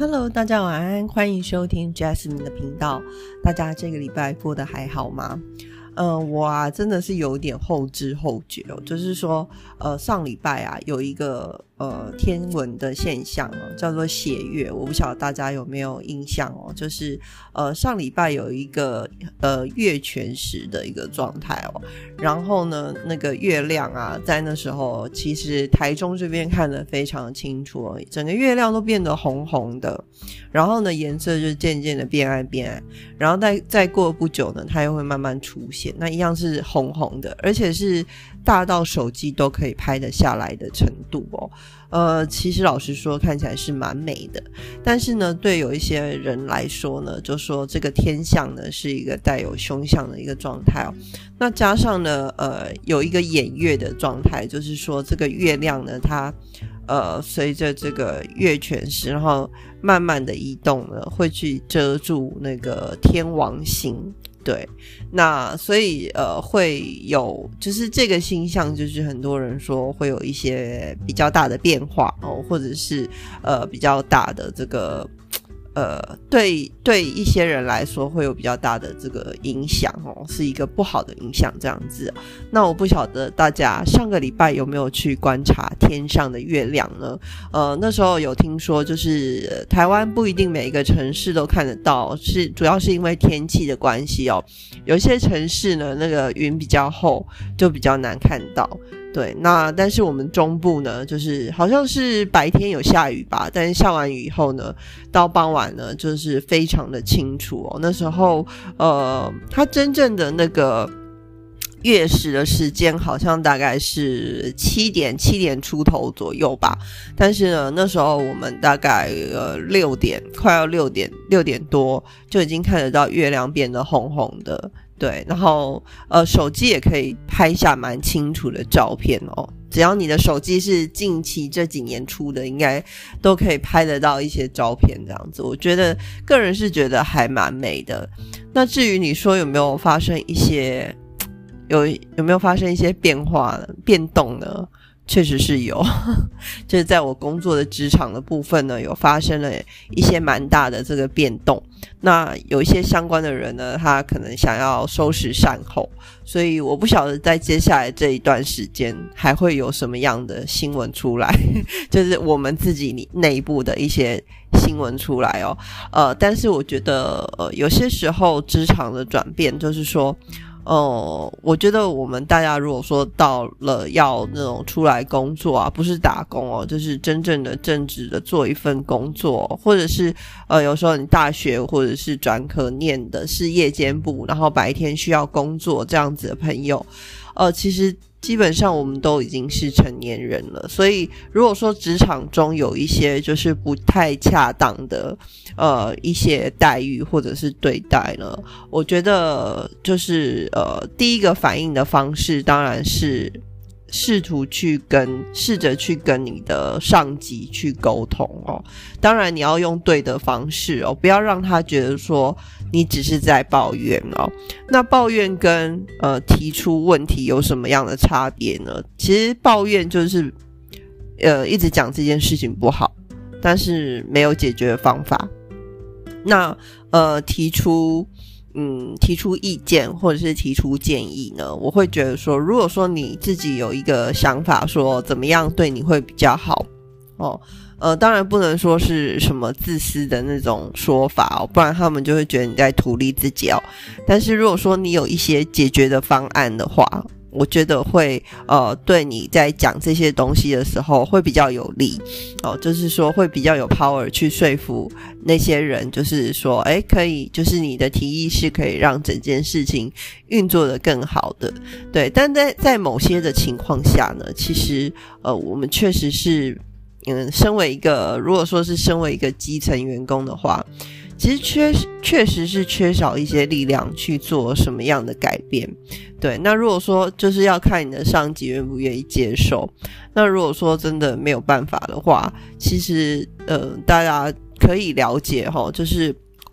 Hello，大家晚安，欢迎收听 Jasmine 的频道。大家这个礼拜过得还好吗？嗯，我啊真的是有点后知后觉哦，就是说，呃，上礼拜啊有一个。呃，天文的现象哦，叫做血月，我不晓得大家有没有印象哦。就是呃，上礼拜有一个呃月全食的一个状态哦，然后呢，那个月亮啊，在那时候其实台中这边看得非常清楚，整个月亮都变得红红的，然后呢，颜色就渐渐的变暗变暗，然后再再过不久呢，它又会慢慢出现，那一样是红红的，而且是。大到手机都可以拍得下来的程度哦，呃，其实老实说，看起来是蛮美的。但是呢，对有一些人来说呢，就说这个天象呢是一个带有凶相的一个状态哦。那加上呢，呃，有一个掩月的状态，就是说这个月亮呢，它呃随着这个月全食，然后慢慢的移动呢，会去遮住那个天王星。对，那所以呃会有，就是这个星象，就是很多人说会有一些比较大的变化哦，或者是呃比较大的这个。呃，对对，一些人来说会有比较大的这个影响哦，是一个不好的影响这样子。那我不晓得大家上个礼拜有没有去观察天上的月亮呢？呃，那时候有听说，就是台湾不一定每一个城市都看得到，是主要是因为天气的关系哦。有些城市呢，那个云比较厚，就比较难看到。对，那但是我们中部呢，就是好像是白天有下雨吧，但是下完雨以后呢，到傍晚呢，就是非常的清楚哦。那时候，呃，它真正的那个月食的时间好像大概是七点七点出头左右吧，但是呢，那时候我们大概呃六点，快要六点六点多就已经看得到月亮变得红红的。对，然后呃，手机也可以拍下蛮清楚的照片哦。只要你的手机是近期这几年出的，应该都可以拍得到一些照片这样子。我觉得个人是觉得还蛮美的。那至于你说有没有发生一些有有没有发生一些变化变动呢？确实是有，就是在我工作的职场的部分呢，有发生了一些蛮大的这个变动。那有一些相关的人呢，他可能想要收拾善后，所以我不晓得在接下来这一段时间还会有什么样的新闻出来，就是我们自己内部的一些新闻出来哦。呃，但是我觉得，呃，有些时候职场的转变，就是说。哦，我觉得我们大家如果说到了要那种出来工作啊，不是打工哦，就是真正的正直的做一份工作，或者是呃，有时候你大学或者是专科念的是夜间部，然后白天需要工作这样子的朋友，呃，其实。基本上我们都已经是成年人了，所以如果说职场中有一些就是不太恰当的呃一些待遇或者是对待呢，我觉得就是呃第一个反应的方式当然是。试图去跟试着去跟你的上级去沟通哦，当然你要用对的方式哦，不要让他觉得说你只是在抱怨哦。那抱怨跟呃提出问题有什么样的差别呢？其实抱怨就是呃一直讲这件事情不好，但是没有解决方法。那呃提出。嗯，提出意见或者是提出建议呢？我会觉得说，如果说你自己有一个想法，说怎么样对你会比较好哦，呃，当然不能说是什么自私的那种说法哦，不然他们就会觉得你在图利自己哦。但是如果说你有一些解决的方案的话，我觉得会呃，对你在讲这些东西的时候会比较有利哦，就是说会比较有 power 去说服那些人，就是说，哎，可以，就是你的提议是可以让整件事情运作的更好的，对。但在在某些的情况下呢，其实呃，我们确实是，嗯，身为一个，如果说是身为一个基层员工的话。其实缺确实是缺少一些力量去做什么样的改变，对。那如果说就是要看你的上级愿不愿意接受，那如果说真的没有办法的话，其实呃，大家可以了解哈，就是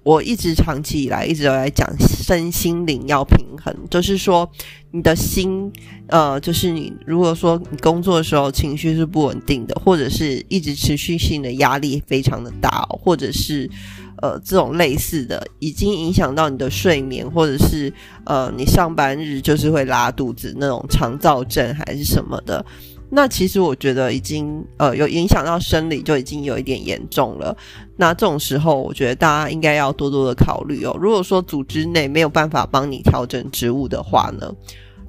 我一直长期以来一直都在讲身心灵要平衡，就是说你的心，呃，就是你如果说你工作的时候情绪是不稳定的，或者是一直持续性的压力非常的大，或者是呃这种类似的，已经影响到你的睡眠，或者是呃你上班日就是会拉肚子那种肠燥症还是什么的。那其实我觉得已经呃有影响到生理，就已经有一点严重了。那这种时候，我觉得大家应该要多多的考虑哦。如果说组织内没有办法帮你调整职务的话呢？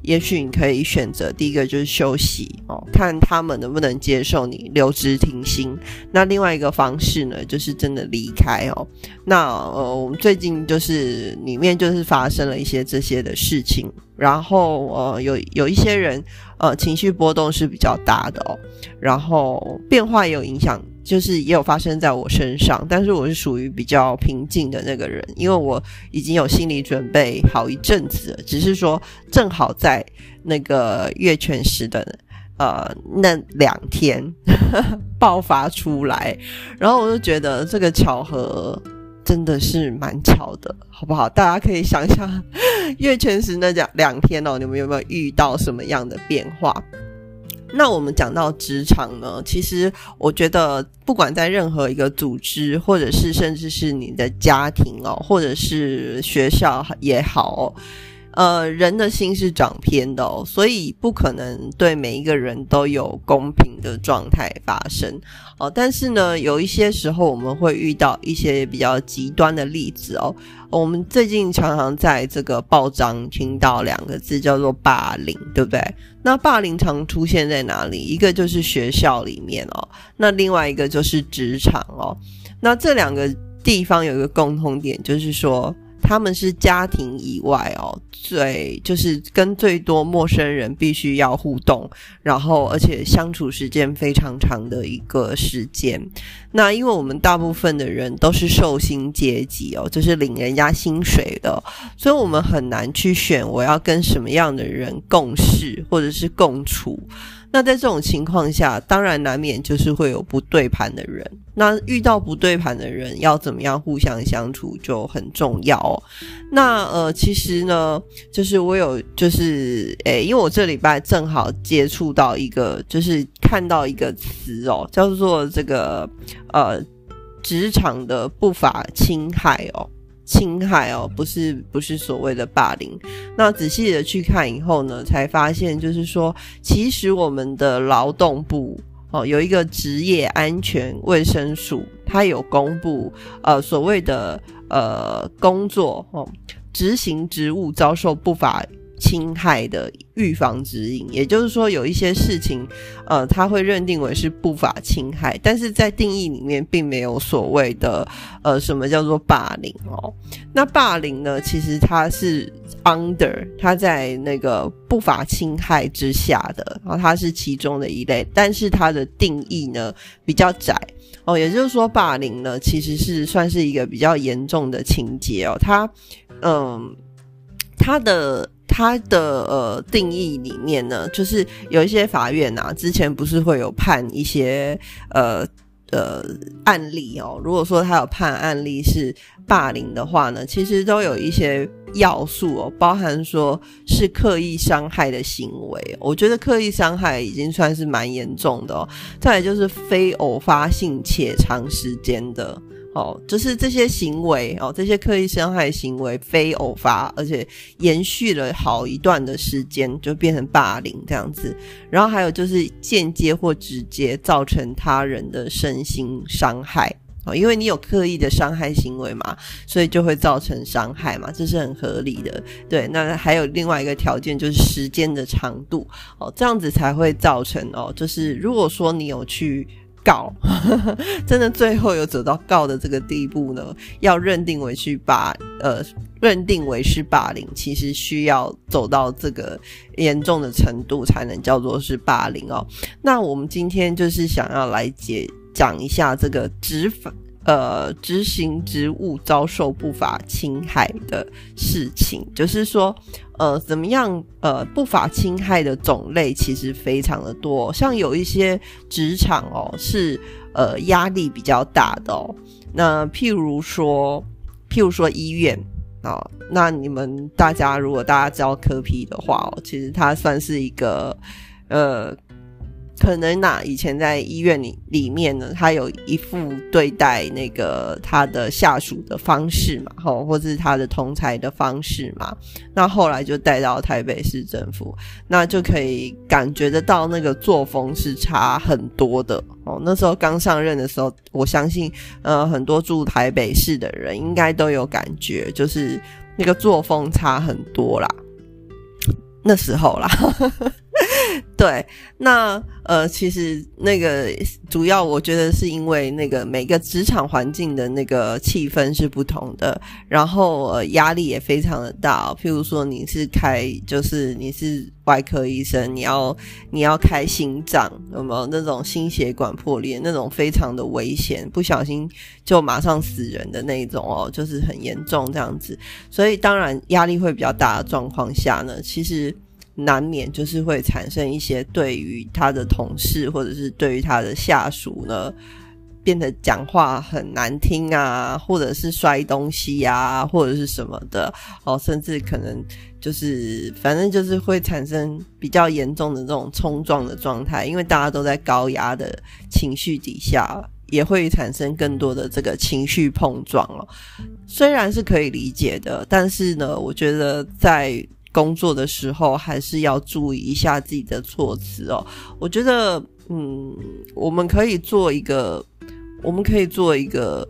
也许你可以选择第一个就是休息哦，看他们能不能接受你留职停薪。那另外一个方式呢，就是真的离开哦。那呃，我们最近就是里面就是发生了一些这些的事情，然后呃，有有一些人呃情绪波动是比较大的哦，然后变化也有影响。就是也有发生在我身上，但是我是属于比较平静的那个人，因为我已经有心理准备好一阵子了，只是说正好在那个月全食的呃那两天 爆发出来，然后我就觉得这个巧合真的是蛮巧的，好不好？大家可以想想月全食那两两天哦，你们有没有遇到什么样的变化？那我们讲到职场呢，其实我觉得，不管在任何一个组织，或者是甚至是你的家庭哦，或者是学校也好。呃，人的心是长偏的哦，所以不可能对每一个人都有公平的状态发生哦。但是呢，有一些时候我们会遇到一些比较极端的例子哦。我们最近常常在这个报章听到两个字叫做霸凌，对不对？那霸凌常出现在哪里？一个就是学校里面哦，那另外一个就是职场哦。那这两个地方有一个共同点，就是说。他们是家庭以外哦，最就是跟最多陌生人必须要互动，然后而且相处时间非常长的一个时间。那因为我们大部分的人都是寿星阶级哦，就是领人家薪水的，所以我们很难去选我要跟什么样的人共事或者是共处。那在这种情况下，当然难免就是会有不对盘的人。那遇到不对盘的人，要怎么样互相相处就很重要。哦那呃，其实呢，就是我有就是诶，因为我这礼拜正好接触到一个，就是看到一个词哦，叫做这个呃，职场的不法侵害哦。侵害哦，不是不是所谓的霸凌。那仔细的去看以后呢，才发现就是说，其实我们的劳动部哦有一个职业安全卫生署，它有公布呃所谓的呃工作哦执行职务遭受不法。侵害的预防指引，也就是说，有一些事情，呃，他会认定为是不法侵害，但是在定义里面并没有所谓的，呃，什么叫做霸凌哦？那霸凌呢，其实它是 under，它在那个不法侵害之下的，然后它是其中的一类，但是它的定义呢比较窄哦，也就是说，霸凌呢其实是算是一个比较严重的情节哦，它，嗯，它的。它的呃定义里面呢，就是有一些法院呐，之前不是会有判一些呃呃案例哦。如果说他有判案例是霸凌的话呢，其实都有一些要素哦，包含说是刻意伤害的行为。我觉得刻意伤害已经算是蛮严重的哦。再来就是非偶发性且长时间的。哦，就是这些行为哦，这些刻意伤害行为非偶发，而且延续了好一段的时间，就变成霸凌这样子。然后还有就是间接或直接造成他人的身心伤害哦，因为你有刻意的伤害行为嘛，所以就会造成伤害嘛，这是很合理的。对，那还有另外一个条件就是时间的长度哦，这样子才会造成哦，就是如果说你有去。告，真的最后有走到告的这个地步呢？要认定为是霸，呃，认定为是霸凌，其实需要走到这个严重的程度才能叫做是霸凌哦。那我们今天就是想要来解讲一下这个执法。呃，执行职务遭受不法侵害的事情，就是说，呃，怎么样？呃，不法侵害的种类其实非常的多，像有一些职场哦，是呃压力比较大的哦。那譬如说，譬如说医院啊，那你们大家如果大家知道科批的话哦，其实它算是一个呃。可能那，以前在医院里里面呢，他有一副对待那个他的下属的方式嘛，吼，或者是他的同才的方式嘛。那后来就带到台北市政府，那就可以感觉得到那个作风是差很多的哦。那时候刚上任的时候，我相信呃很多住台北市的人应该都有感觉，就是那个作风差很多啦。那时候啦。对，那呃，其实那个主要我觉得是因为那个每个职场环境的那个气氛是不同的，然后呃压力也非常的大。譬如说你是开，就是你是外科医生，你要你要开心脏，有没有那种心血管破裂那种非常的危险，不小心就马上死人的那种哦，就是很严重这样子。所以当然压力会比较大的状况下呢，其实。难免就是会产生一些对于他的同事或者是对于他的下属呢，变得讲话很难听啊，或者是摔东西呀，或者是什么的哦，甚至可能就是反正就是会产生比较严重的这种冲撞的状态，因为大家都在高压的情绪底下，也会产生更多的这个情绪碰撞哦。虽然是可以理解的，但是呢，我觉得在。工作的时候还是要注意一下自己的措辞哦。我觉得，嗯，我们可以做一个，我们可以做一个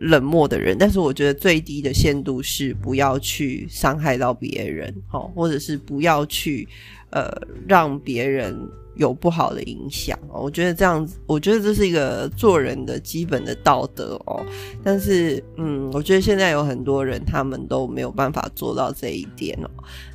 冷漠的人，但是我觉得最低的限度是不要去伤害到别人，哦，或者是不要去呃让别人。有不好的影响哦，我觉得这样子，我觉得这是一个做人的基本的道德哦。但是，嗯，我觉得现在有很多人他们都没有办法做到这一点哦。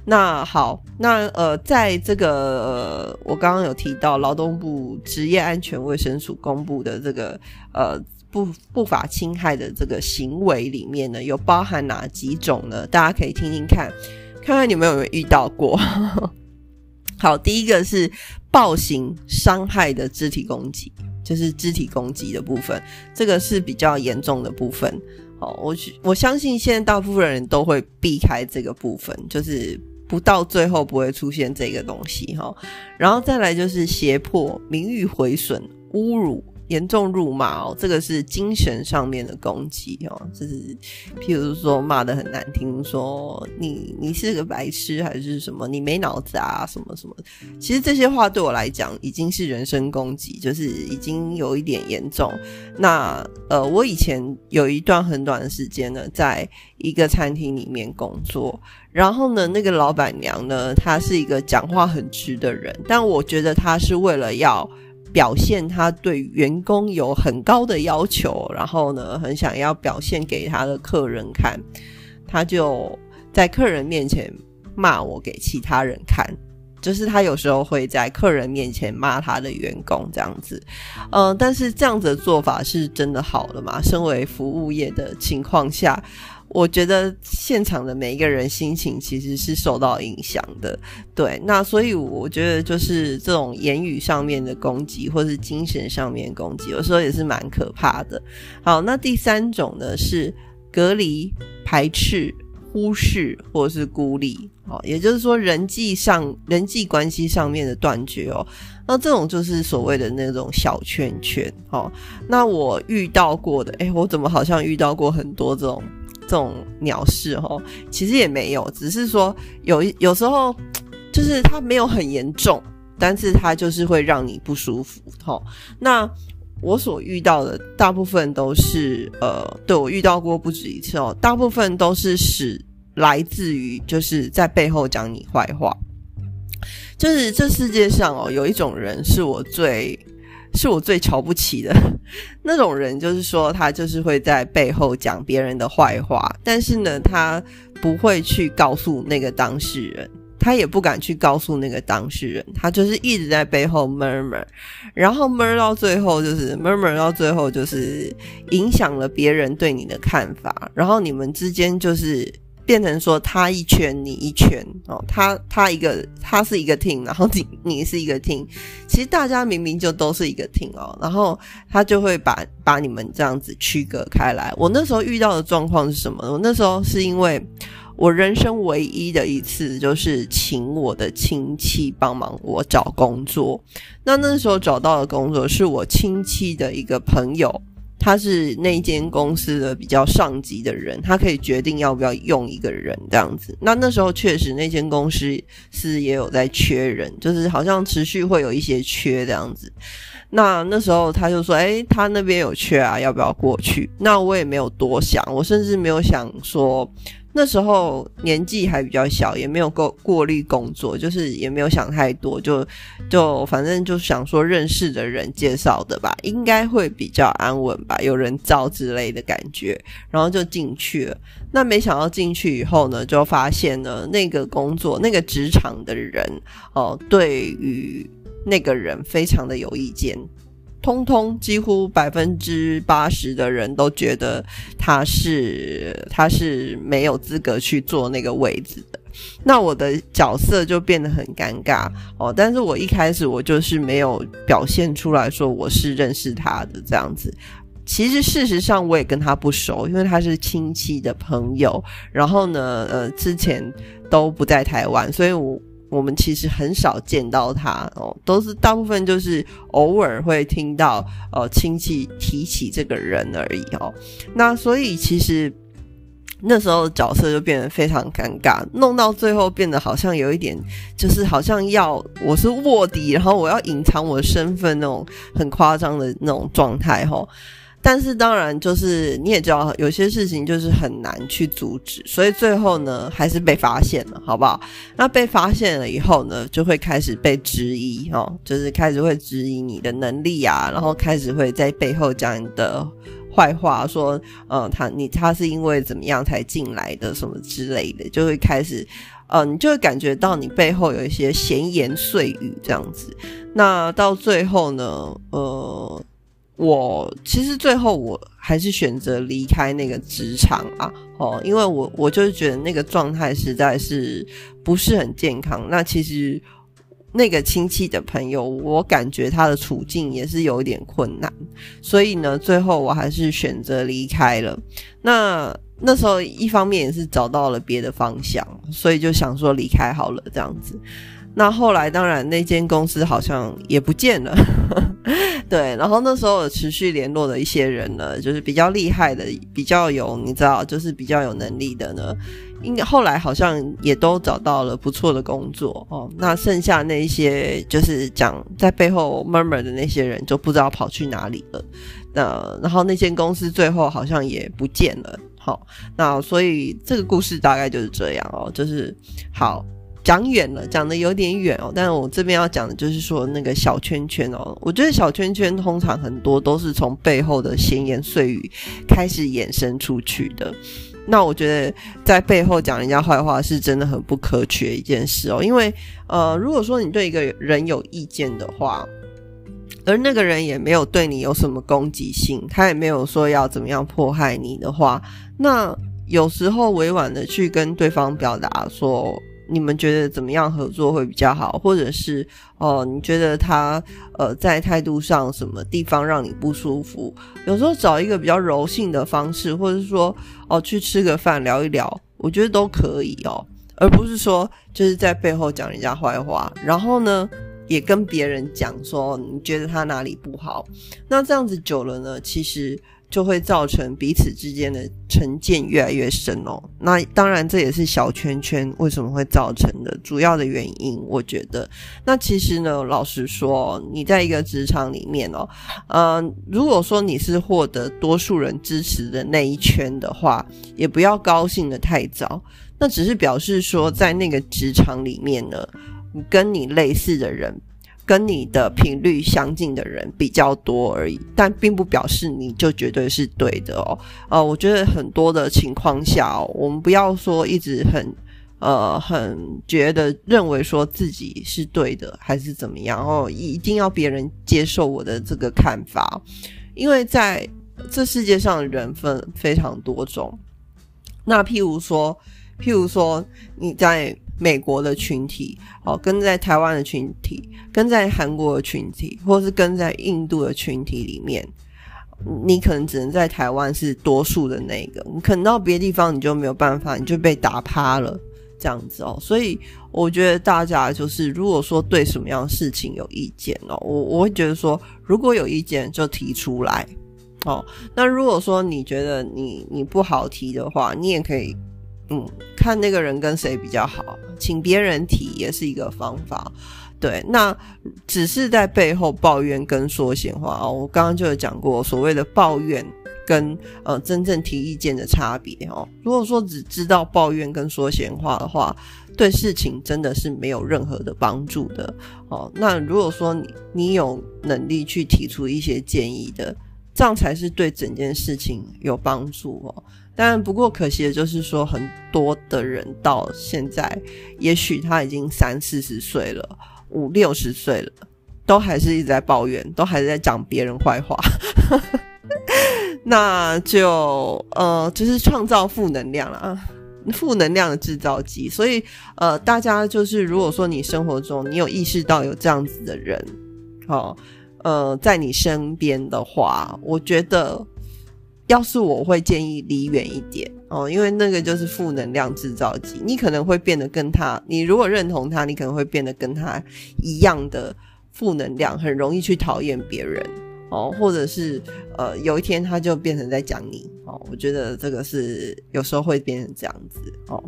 那好，那呃，在这个我刚刚有提到劳动部职业安全卫生署公布的这个呃不不法侵害的这个行为里面呢，有包含哪几种呢？大家可以听听看，看看你们有没有遇到过。好，第一个是暴行伤害的肢体攻击，就是肢体攻击的部分，这个是比较严重的部分。好，我我相信现在大部分人都会避开这个部分，就是不到最后不会出现这个东西哈。然后再来就是胁迫、名誉毁损、侮辱。严重辱骂哦，这个是精神上面的攻击哦，就是譬如说骂的很难听，说你你是个白痴还是什么，你没脑子啊什么什么。其实这些话对我来讲已经是人身攻击，就是已经有一点严重。那呃，我以前有一段很短的时间呢，在一个餐厅里面工作，然后呢，那个老板娘呢，她是一个讲话很直的人，但我觉得她是为了要。表现他对员工有很高的要求，然后呢，很想要表现给他的客人看，他就在客人面前骂我给其他人看，就是他有时候会在客人面前骂他的员工这样子，嗯，但是这样子的做法是真的好了吗？身为服务业的情况下。我觉得现场的每一个人心情其实是受到影响的，对。那所以我觉得就是这种言语上面的攻击，或是精神上面攻击，有时候也是蛮可怕的。好，那第三种呢是隔离、排斥、忽视或是孤立，哦，也就是说人际上人际关系上面的断绝哦。那这种就是所谓的那种小圈圈，哦。那我遇到过的，哎，我怎么好像遇到过很多这种。这种鸟事哦，其实也没有，只是说有有时候 就是它没有很严重，但是它就是会让你不舒服哈。那我所遇到的大部分都是呃，对我遇到过不止一次哦，大部分都是使来自于就是在背后讲你坏话，就是这世界上哦，有一种人是我最。是我最瞧不起的。那种人，就是说他就是会在背后讲别人的坏话，但是呢，他不会去告诉那个当事人，他也不敢去告诉那个当事人，他就是一直在背后 murmur，然后 murmur 到最后就是 murmur 到最后就是影响了别人对你的看法，然后你们之间就是变成说他一圈你一圈哦，他他一个他是一个 team，然后你你是一个 team，其实大家明明就都是一个 team 哦，然后他就会把把你们这样子区隔开来。我那时候遇到的状况是什么？我那时候是因为我人生唯一的一次就是请我的亲戚帮忙我找工作，那那时候找到的工作是我亲戚的一个朋友。他是那间公司的比较上级的人，他可以决定要不要用一个人这样子。那那时候确实那间公司是也有在缺人，就是好像持续会有一些缺这样子。那那时候他就说：“哎，他那边有缺啊，要不要过去？”那我也没有多想，我甚至没有想说。那时候年纪还比较小，也没有过过滤工作，就是也没有想太多，就就反正就想说认识的人介绍的吧，应该会比较安稳吧，有人照之类的感觉，然后就进去了。那没想到进去以后呢，就发现呢，那个工作那个职场的人哦，对于那个人非常的有意见。通通几乎百分之八十的人都觉得他是他是没有资格去做那个位置的，那我的角色就变得很尴尬哦。但是我一开始我就是没有表现出来说我是认识他的这样子。其实事实上我也跟他不熟，因为他是亲戚的朋友。然后呢，呃，之前都不在台湾，所以我。我们其实很少见到他哦，都是大部分就是偶尔会听到呃亲戚提起这个人而已哦。那所以其实那时候的角色就变得非常尴尬，弄到最后变得好像有一点，就是好像要我是卧底，然后我要隐藏我的身份那种很夸张的那种状态哈。但是当然，就是你也知道，有些事情就是很难去阻止，所以最后呢，还是被发现了，好不好？那被发现了以后呢，就会开始被质疑，哦，就是开始会质疑你的能力啊，然后开始会在背后讲你的坏话，说，呃，他你他是因为怎么样才进来的，什么之类的，就会开始，呃，你就会感觉到你背后有一些闲言碎语这样子。那到最后呢，呃。我其实最后我还是选择离开那个职场啊，哦，因为我我就是觉得那个状态实在是不是很健康。那其实那个亲戚的朋友，我感觉他的处境也是有一点困难，所以呢，最后我还是选择离开了。那那时候一方面也是找到了别的方向，所以就想说离开好了这样子。那后来当然那间公司好像也不见了。对，然后那时候持续联络的一些人呢，就是比较厉害的，比较有你知道，就是比较有能力的呢，应该后来好像也都找到了不错的工作哦。那剩下那些就是讲在背后 murmur 的那些人，就不知道跑去哪里了。那然后那间公司最后好像也不见了。好，那所以这个故事大概就是这样哦，就是好。讲远了，讲的有点远哦。但是我这边要讲的就是说，那个小圈圈哦，我觉得小圈圈通常很多都是从背后的闲言碎语开始衍生出去的。那我觉得在背后讲人家坏话是真的很不可取的一件事哦。因为呃，如果说你对一个人有意见的话，而那个人也没有对你有什么攻击性，他也没有说要怎么样迫害你的话，那有时候委婉的去跟对方表达说。你们觉得怎么样合作会比较好？或者是哦，你觉得他呃在态度上什么地方让你不舒服？有时候找一个比较柔性的方式，或者说哦去吃个饭聊一聊，我觉得都可以哦，而不是说就是在背后讲人家坏话，然后呢也跟别人讲说你觉得他哪里不好，那这样子久了呢，其实。就会造成彼此之间的成见越来越深哦。那当然，这也是小圈圈为什么会造成的主要的原因。我觉得，那其实呢，老实说，你在一个职场里面哦，呃，如果说你是获得多数人支持的那一圈的话，也不要高兴的太早。那只是表示说，在那个职场里面呢，跟你类似的人。跟你的频率相近的人比较多而已，但并不表示你就绝对是对的哦。呃，我觉得很多的情况下，我们不要说一直很呃很觉得认为说自己是对的，还是怎么样哦，一定要别人接受我的这个看法，因为在这世界上的人分非常多种。那譬如说。譬如说你在美国的群体，哦，跟在台湾的群体，跟在韩国的群体，或是跟在印度的群体里面，你可能只能在台湾是多数的那个，你可能到别的地方你就没有办法，你就被打趴了。这样子哦，所以我觉得大家就是，如果说对什么样的事情有意见哦，我我会觉得说，如果有意见就提出来哦。那如果说你觉得你你不好提的话，你也可以嗯，看那个人跟谁比较好，请别人提也是一个方法。对，那只是在背后抱怨跟说闲话哦。我刚刚就有讲过，所谓的抱怨。跟呃真正提意见的差别哦。如果说只知道抱怨跟说闲话的话，对事情真的是没有任何的帮助的哦。那如果说你你有能力去提出一些建议的，这样才是对整件事情有帮助哦。但不过可惜的就是说，很多的人到现在，也许他已经三四十岁了，五六十岁了，都还是一直在抱怨，都还是在讲别人坏话。那就呃，就是创造负能量了啊，负能量的制造机。所以呃，大家就是如果说你生活中你有意识到有这样子的人，哦，呃，在你身边的话，我觉得要是我会建议离远一点哦，因为那个就是负能量制造机，你可能会变得跟他，你如果认同他，你可能会变得跟他一样的负能量，很容易去讨厌别人。哦，或者是呃，有一天他就变成在讲你哦，我觉得这个是有时候会变成这样子哦。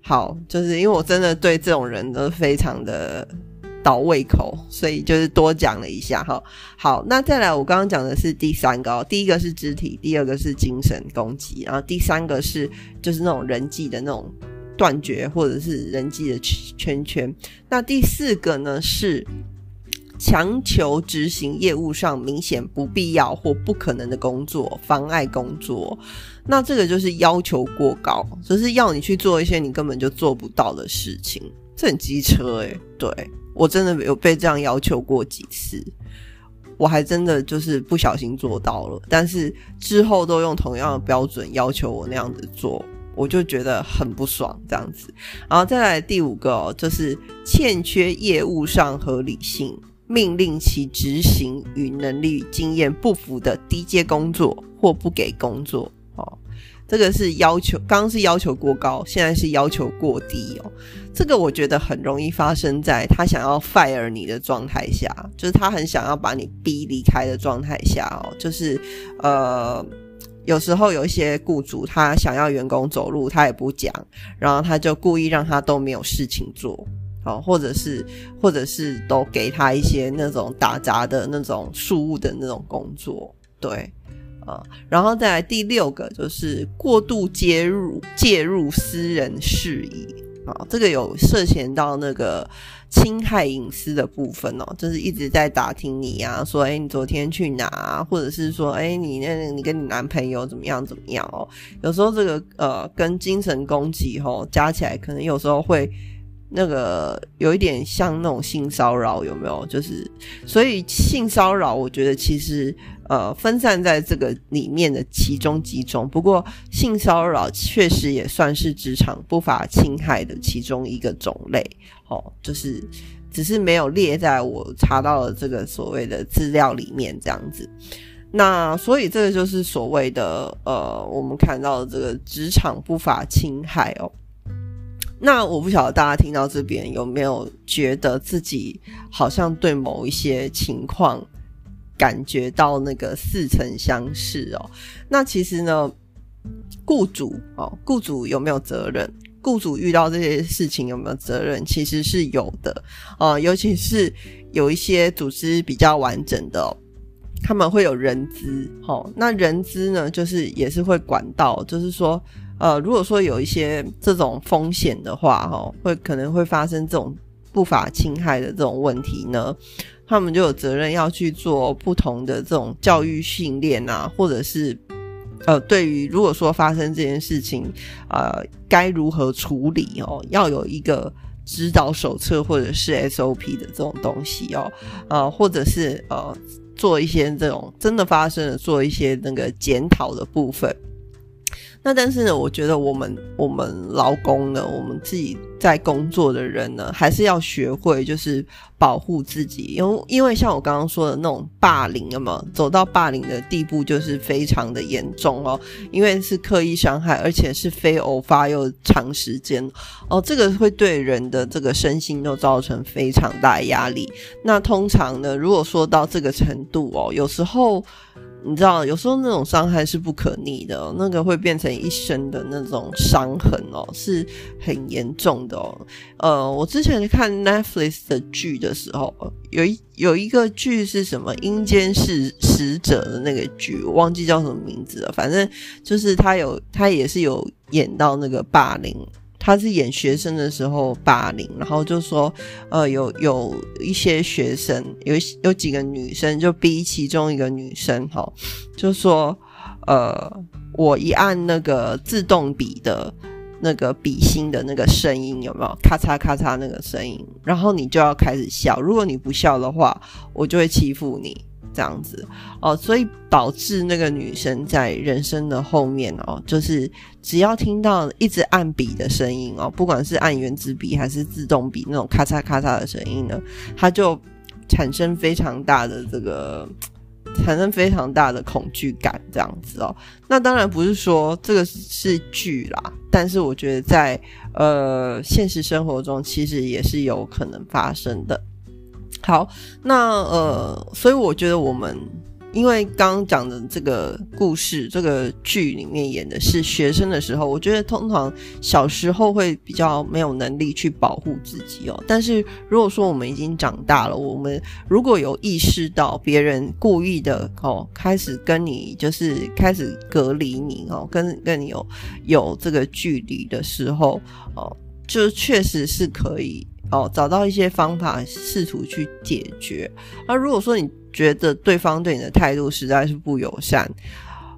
好，就是因为我真的对这种人都非常的倒胃口，所以就是多讲了一下哈。好，那再来，我刚刚讲的是第三个，第一个是肢体，第二个是精神攻击，然后第三个是就是那种人际的那种断绝，或者是人际的圈圈。那第四个呢是。强求执行业务上明显不必要或不可能的工作，妨碍工作，那这个就是要求过高，就是要你去做一些你根本就做不到的事情，这很机车诶，对我真的有被这样要求过几次，我还真的就是不小心做到了，但是之后都用同样的标准要求我那样子做，我就觉得很不爽这样子。然后再来第五个，就是欠缺业务上合理性。命令其执行与能力经验不符的低阶工作或不给工作，这个是要求，刚刚是要求过高，现在是要求过低哦。这个我觉得很容易发生在他想要 fire 你的状态下，就是他很想要把你逼离开的状态下哦。就是呃，有时候有一些雇主他想要员工走路，他也不讲，然后他就故意让他都没有事情做。哦，或者是，或者是都给他一些那种打杂的那种事务的那种工作，对，啊，然后再来第六个就是过度介入介入私人事宜，啊，这个有涉嫌到那个侵害隐私的部分哦，就是一直在打听你呀，说哎你昨天去哪，或者是说哎你那你跟你男朋友怎么样怎么样哦，有时候这个呃跟精神攻击吼加起来，可能有时候会。那个有一点像那种性骚扰，有没有？就是所以性骚扰，我觉得其实呃分散在这个里面的其中几种。不过性骚扰确实也算是职场不法侵害的其中一个种类。哦，就是只是没有列在我查到的这个所谓的资料里面这样子。那所以这个就是所谓的呃我们看到的这个职场不法侵害哦。那我不晓得大家听到这边有没有觉得自己好像对某一些情况感觉到那个似曾相识哦？那其实呢，雇主哦，雇主有没有责任？雇主遇到这些事情有没有责任？其实是有的啊，尤其是有一些组织比较完整的，他们会有人资，哦，那人资呢，就是也是会管到，就是说。呃，如果说有一些这种风险的话，哈，会可能会发生这种不法侵害的这种问题呢，他们就有责任要去做不同的这种教育训练啊，或者是呃，对于如果说发生这件事情，呃，该如何处理哦，要有一个指导手册或者是 SOP 的这种东西哦，呃，或者是呃，做一些这种真的发生了，做一些那个检讨的部分。那但是呢，我觉得我们我们劳工呢，我们自己在工作的人呢，还是要学会就是保护自己，因为因为像我刚刚说的那种霸凌了嘛，走到霸凌的地步就是非常的严重哦，因为是刻意伤害，而且是非偶发又长时间哦，这个会对人的这个身心都造成非常大压力。那通常呢，如果说到这个程度哦，有时候。你知道，有时候那种伤害是不可逆的，那个会变成一生的那种伤痕哦，是很严重的哦。呃，我之前看 Netflix 的剧的时候，有一有一个剧是什么《阴间使使者》的那个剧，我忘记叫什么名字了。反正就是他有，他也是有演到那个霸凌。他是演学生的时候霸凌，然后就说，呃，有有一些学生，有有几个女生就逼其中一个女生，哈，就说，呃，我一按那个自动笔的那个笔芯的那个声音有没有咔嚓咔嚓那个声音，然后你就要开始笑，如果你不笑的话，我就会欺负你。这样子哦，所以导致那个女生在人生的后面哦，就是只要听到一直按笔的声音哦，不管是按圆珠笔还是自动笔那种咔嚓咔嚓的声音呢，她就产生非常大的这个产生非常大的恐惧感，这样子哦。那当然不是说这个是剧啦，但是我觉得在呃现实生活中其实也是有可能发生的。好，那呃，所以我觉得我们，因为刚刚讲的这个故事，这个剧里面演的是学生的时候，我觉得通常小时候会比较没有能力去保护自己哦。但是如果说我们已经长大了，我们如果有意识到别人故意的哦，开始跟你就是开始隔离你哦，跟跟你有有这个距离的时候哦，就确实是可以。哦，找到一些方法，试图去解决。那如果说你觉得对方对你的态度实在是不友善，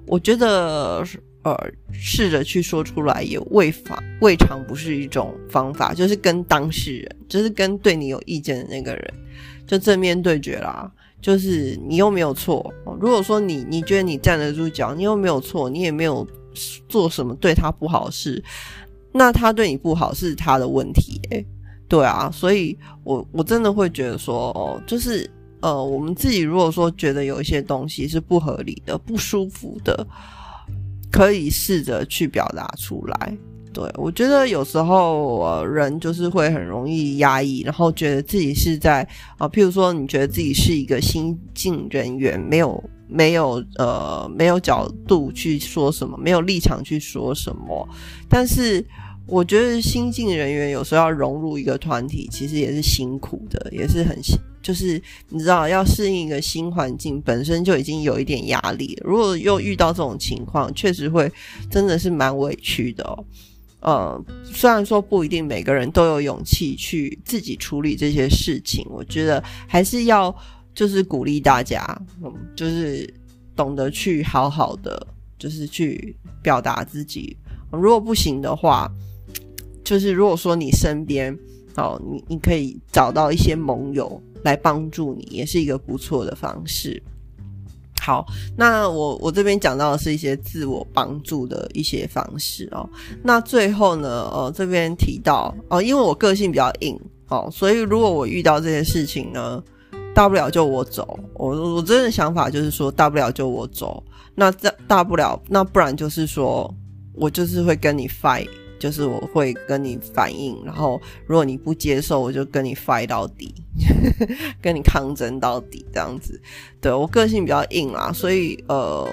我觉得呃，试着去说出来也未法未尝不是一种方法。就是跟当事人，就是跟对你有意见的那个人，就正面对决啦。就是你又没有错。如果说你你觉得你站得住脚，你又没有错，你也没有做什么对他不好事，那他对你不好是他的问题，对啊，所以我我真的会觉得说，哦，就是呃，我们自己如果说觉得有一些东西是不合理的、不舒服的，可以试着去表达出来。对我觉得有时候人就是会很容易压抑，然后觉得自己是在啊，譬如说你觉得自己是一个新进人员，没有没有呃没有角度去说什么，没有立场去说什么，但是。我觉得新进人员有时候要融入一个团体，其实也是辛苦的，也是很辛就是你知道要适应一个新环境，本身就已经有一点压力了。如果又遇到这种情况，确实会真的是蛮委屈的哦。呃，虽然说不一定每个人都有勇气去自己处理这些事情，我觉得还是要就是鼓励大家，嗯，就是懂得去好好的，就是去表达自己。如果不行的话，就是如果说你身边哦，你你可以找到一些盟友来帮助你，也是一个不错的方式。好，那我我这边讲到的是一些自我帮助的一些方式哦。那最后呢，呃，这边提到哦，因为我个性比较硬哦，所以如果我遇到这些事情呢，大不了就我走。我我真的想法就是说，大不了就我走。那这大不了，那不然就是说我就是会跟你 fight。就是我会跟你反映，然后如果你不接受，我就跟你 fight 到底，跟你抗争到底这样子。对我个性比较硬啦，所以呃，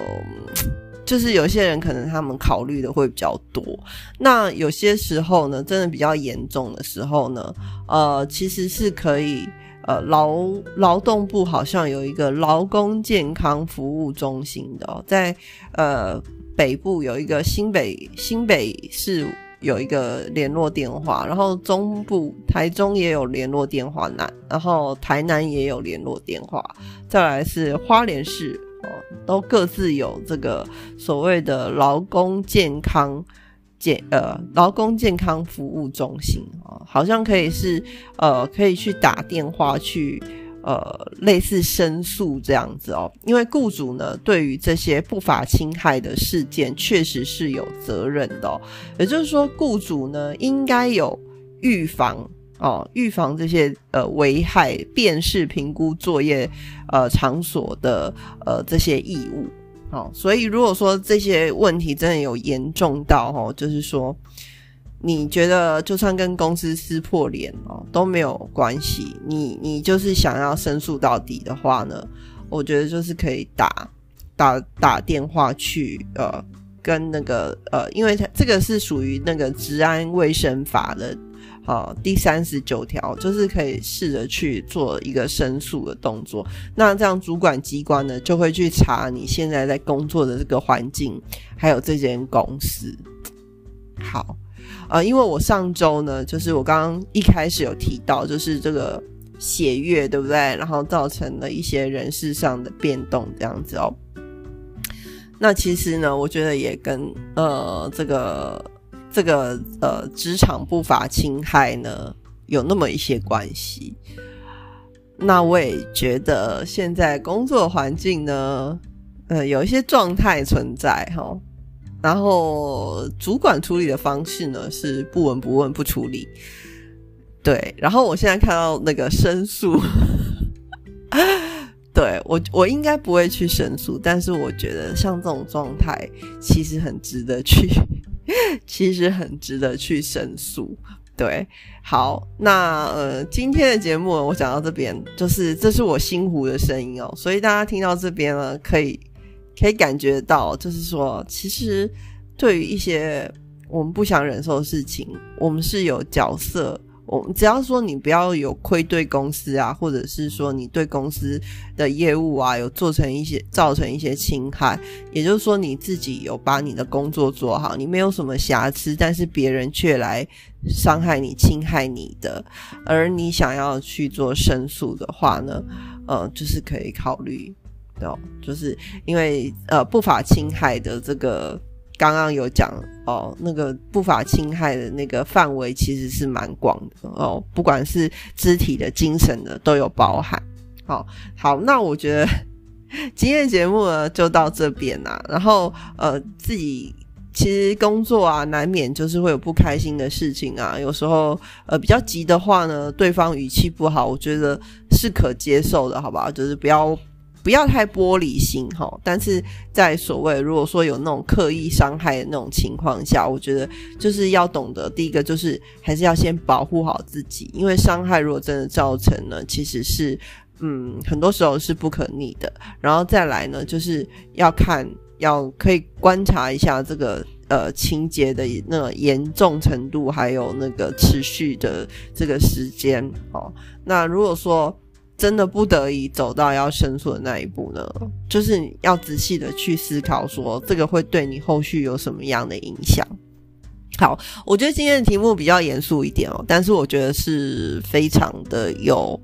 就是有些人可能他们考虑的会比较多。那有些时候呢，真的比较严重的时候呢，呃，其实是可以呃劳劳动部好像有一个劳工健康服务中心的，在呃北部有一个新北新北市。有一个联络电话，然后中部台中也有联络电话南，然后台南也有联络电话，再来是花莲市哦，都各自有这个所谓的劳工健康健呃劳工健康服务中心哦，好像可以是呃可以去打电话去呃类似申诉这样子哦，因为雇主呢对于这些不法侵害的事件确实是有责任的，也就是说雇主呢应该有预防哦预防这些呃危害辨识评估作业呃场所的呃这些义务。好，所以如果说这些问题真的有严重到哦，就是说你觉得就算跟公司撕破脸哦都没有关系，你你就是想要申诉到底的话呢，我觉得就是可以打打打电话去呃跟那个呃，因为它这个是属于那个治安卫生法的。好，第三十九条就是可以试着去做一个申诉的动作。那这样主管机关呢，就会去查你现在在工作的这个环境，还有这间公司。好，呃，因为我上周呢，就是我刚刚一开始有提到，就是这个血月，对不对？然后造成了一些人事上的变动，这样子哦。那其实呢，我觉得也跟呃这个。这个呃，职场不法侵害呢，有那么一些关系。那我也觉得现在工作环境呢，呃，有一些状态存在哈。然后主管处理的方式呢，是不闻不问不处理。对，然后我现在看到那个申诉，对我我应该不会去申诉，但是我觉得像这种状态，其实很值得去。其实很值得去申诉，对，好，那呃，今天的节目我讲到这边，就是这是我心湖的声音哦，所以大家听到这边呢，可以可以感觉到，就是说，其实对于一些我们不想忍受的事情，我们是有角色。我只要说你不要有愧对公司啊，或者是说你对公司的业务啊有做成一些造成一些侵害，也就是说你自己有把你的工作做好，你没有什么瑕疵，但是别人却来伤害你、侵害你的，而你想要去做申诉的话呢，呃，就是可以考虑的，就是因为呃不法侵害的这个。刚刚有讲哦，那个不法侵害的那个范围其实是蛮广的哦，不管是肢体的、精神的都有包含。好，好，那我觉得今天节目呢就到这边啦。然后呃，自己其实工作啊，难免就是会有不开心的事情啊。有时候呃比较急的话呢，对方语气不好，我觉得是可接受的，好吧？就是不要。不要太玻璃心哈，但是在所谓如果说有那种刻意伤害的那种情况下，我觉得就是要懂得第一个就是还是要先保护好自己，因为伤害如果真的造成了，其实是嗯很多时候是不可逆的。然后再来呢，就是要看要可以观察一下这个呃情节的那个严重程度，还有那个持续的这个时间哦。那如果说。真的不得已走到要申诉的那一步呢，就是要仔细的去思考，说这个会对你后续有什么样的影响。好，我觉得今天的题目比较严肃一点哦，但是我觉得是非常的有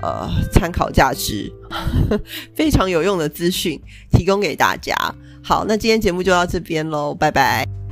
呃参考价值，非常有用的资讯提供给大家。好，那今天节目就到这边喽，拜拜。